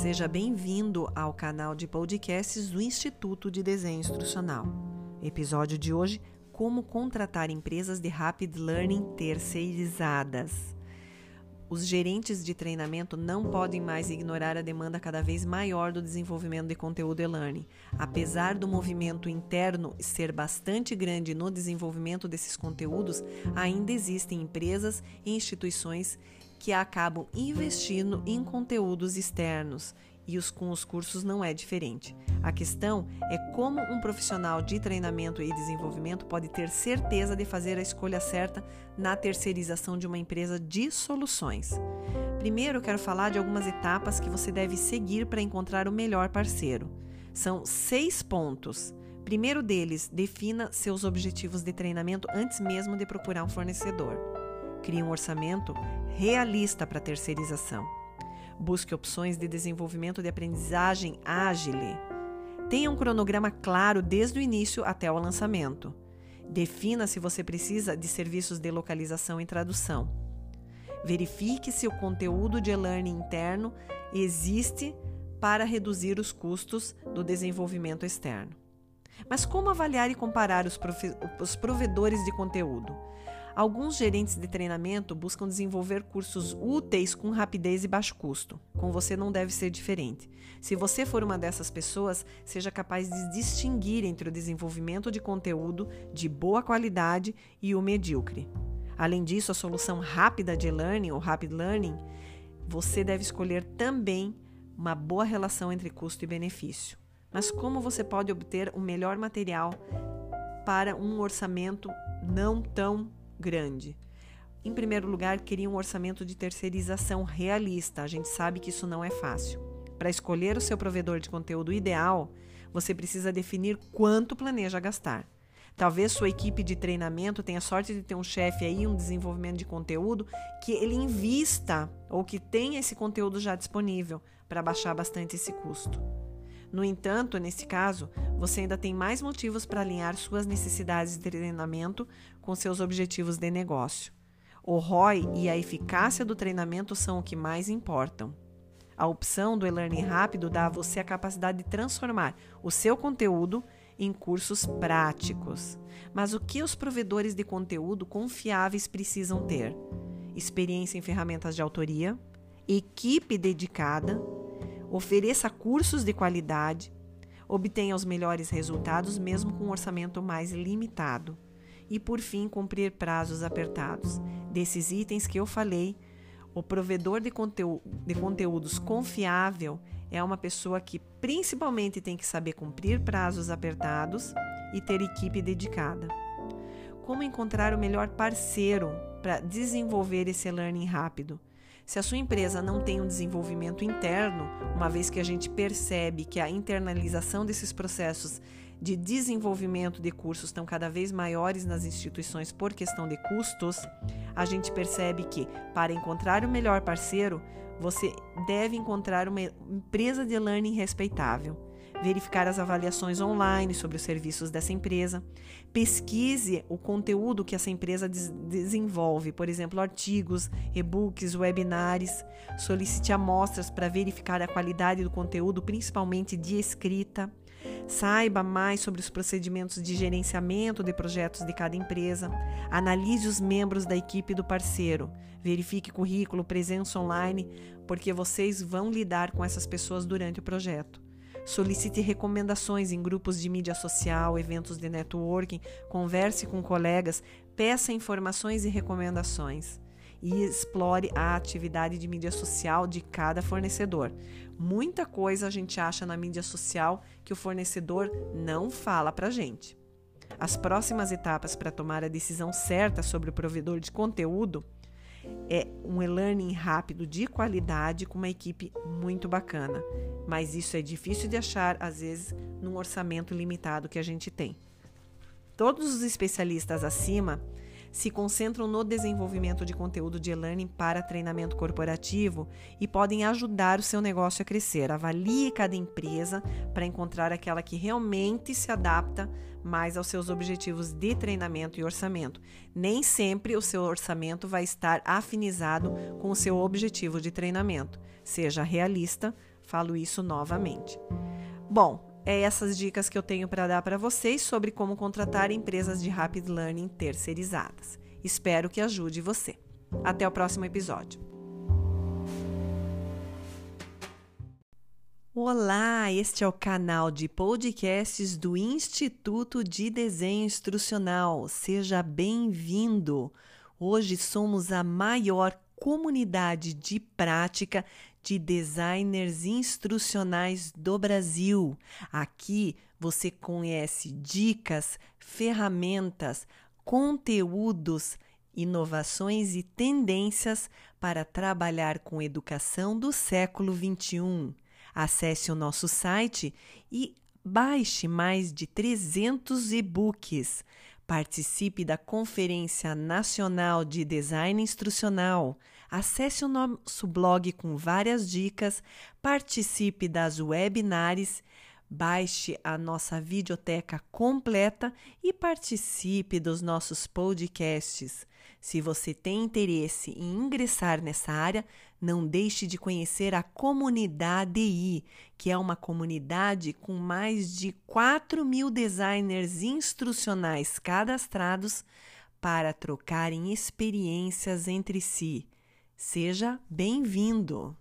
Seja bem-vindo ao canal de podcasts do Instituto de Desenho Instrucional. Episódio de hoje: Como contratar empresas de Rapid Learning terceirizadas. Os gerentes de treinamento não podem mais ignorar a demanda cada vez maior do desenvolvimento de conteúdo e-learning. Apesar do movimento interno ser bastante grande no desenvolvimento desses conteúdos, ainda existem empresas e instituições que acabam investindo em conteúdos externos e os, com os cursos não é diferente. A questão é como um profissional de treinamento e desenvolvimento pode ter certeza de fazer a escolha certa na terceirização de uma empresa de soluções. Primeiro, quero falar de algumas etapas que você deve seguir para encontrar o melhor parceiro. São seis pontos. Primeiro deles, defina seus objetivos de treinamento antes mesmo de procurar um fornecedor. Crie um orçamento realista para terceirização. Busque opções de desenvolvimento de aprendizagem ágil. Tenha um cronograma claro desde o início até o lançamento. Defina se você precisa de serviços de localização e tradução. Verifique se o conteúdo de e-learning interno existe para reduzir os custos do desenvolvimento externo. Mas como avaliar e comparar os, os provedores de conteúdo? Alguns gerentes de treinamento buscam desenvolver cursos úteis com rapidez e baixo custo. Com você não deve ser diferente. Se você for uma dessas pessoas, seja capaz de distinguir entre o desenvolvimento de conteúdo de boa qualidade e o medíocre. Além disso, a solução rápida de learning ou rapid learning, você deve escolher também uma boa relação entre custo e benefício. Mas como você pode obter o melhor material para um orçamento não tão grande. Em primeiro lugar, queria um orçamento de terceirização realista. A gente sabe que isso não é fácil. Para escolher o seu provedor de conteúdo ideal, você precisa definir quanto planeja gastar. Talvez sua equipe de treinamento tenha sorte de ter um chefe aí, um desenvolvimento de conteúdo, que ele invista ou que tenha esse conteúdo já disponível para baixar bastante esse custo. No entanto, nesse caso, você ainda tem mais motivos para alinhar suas necessidades de treinamento com seus objetivos de negócio. O ROI e a eficácia do treinamento são o que mais importam. A opção do e-learning rápido dá a você a capacidade de transformar o seu conteúdo em cursos práticos. Mas o que os provedores de conteúdo confiáveis precisam ter? Experiência em ferramentas de autoria, equipe dedicada, ofereça cursos de qualidade, obtenha os melhores resultados mesmo com um orçamento mais limitado. E por fim, cumprir prazos apertados. Desses itens que eu falei, o provedor de, de conteúdos confiável é uma pessoa que principalmente tem que saber cumprir prazos apertados e ter equipe dedicada. Como encontrar o melhor parceiro para desenvolver esse learning rápido? Se a sua empresa não tem um desenvolvimento interno, uma vez que a gente percebe que a internalização desses processos de desenvolvimento de cursos estão cada vez maiores nas instituições por questão de custos, a gente percebe que para encontrar o melhor parceiro, você deve encontrar uma empresa de learning respeitável verificar as avaliações online sobre os serviços dessa empresa, pesquise o conteúdo que essa empresa des desenvolve, por exemplo, artigos, e-books, webinars, solicite amostras para verificar a qualidade do conteúdo, principalmente de escrita. Saiba mais sobre os procedimentos de gerenciamento de projetos de cada empresa. Analise os membros da equipe do parceiro. Verifique currículo, presença online, porque vocês vão lidar com essas pessoas durante o projeto. Solicite recomendações em grupos de mídia social, eventos de networking, converse com colegas, peça informações e recomendações e explore a atividade de mídia social de cada fornecedor. Muita coisa a gente acha na mídia social que o fornecedor não fala para gente. As próximas etapas para tomar a decisão certa sobre o provedor de conteúdo é um e-learning rápido de qualidade com uma equipe muito bacana. Mas isso é difícil de achar, às vezes, num orçamento limitado que a gente tem. Todos os especialistas acima se concentram no desenvolvimento de conteúdo de e-learning para treinamento corporativo e podem ajudar o seu negócio a crescer. Avalie cada empresa para encontrar aquela que realmente se adapta mais aos seus objetivos de treinamento e orçamento. Nem sempre o seu orçamento vai estar afinizado com o seu objetivo de treinamento. Seja realista, Falo isso novamente. Bom, é essas dicas que eu tenho para dar para vocês sobre como contratar empresas de Rapid Learning terceirizadas. Espero que ajude você. Até o próximo episódio. Olá, este é o canal de podcasts do Instituto de Desenho Instrucional. Seja bem-vindo. Hoje somos a maior comunidade de prática de designers instrucionais do Brasil. Aqui você conhece dicas, ferramentas, conteúdos, inovações e tendências para trabalhar com educação do século 21. Acesse o nosso site e baixe mais de 300 e-books. Participe da Conferência Nacional de Design Instrucional. Acesse o nosso blog com várias dicas. Participe das webinars. Baixe a nossa videoteca completa e participe dos nossos podcasts. Se você tem interesse em ingressar nessa área, não deixe de conhecer a Comunidade I, que é uma comunidade com mais de 4 mil designers instrucionais cadastrados para trocarem experiências entre si. Seja bem-vindo!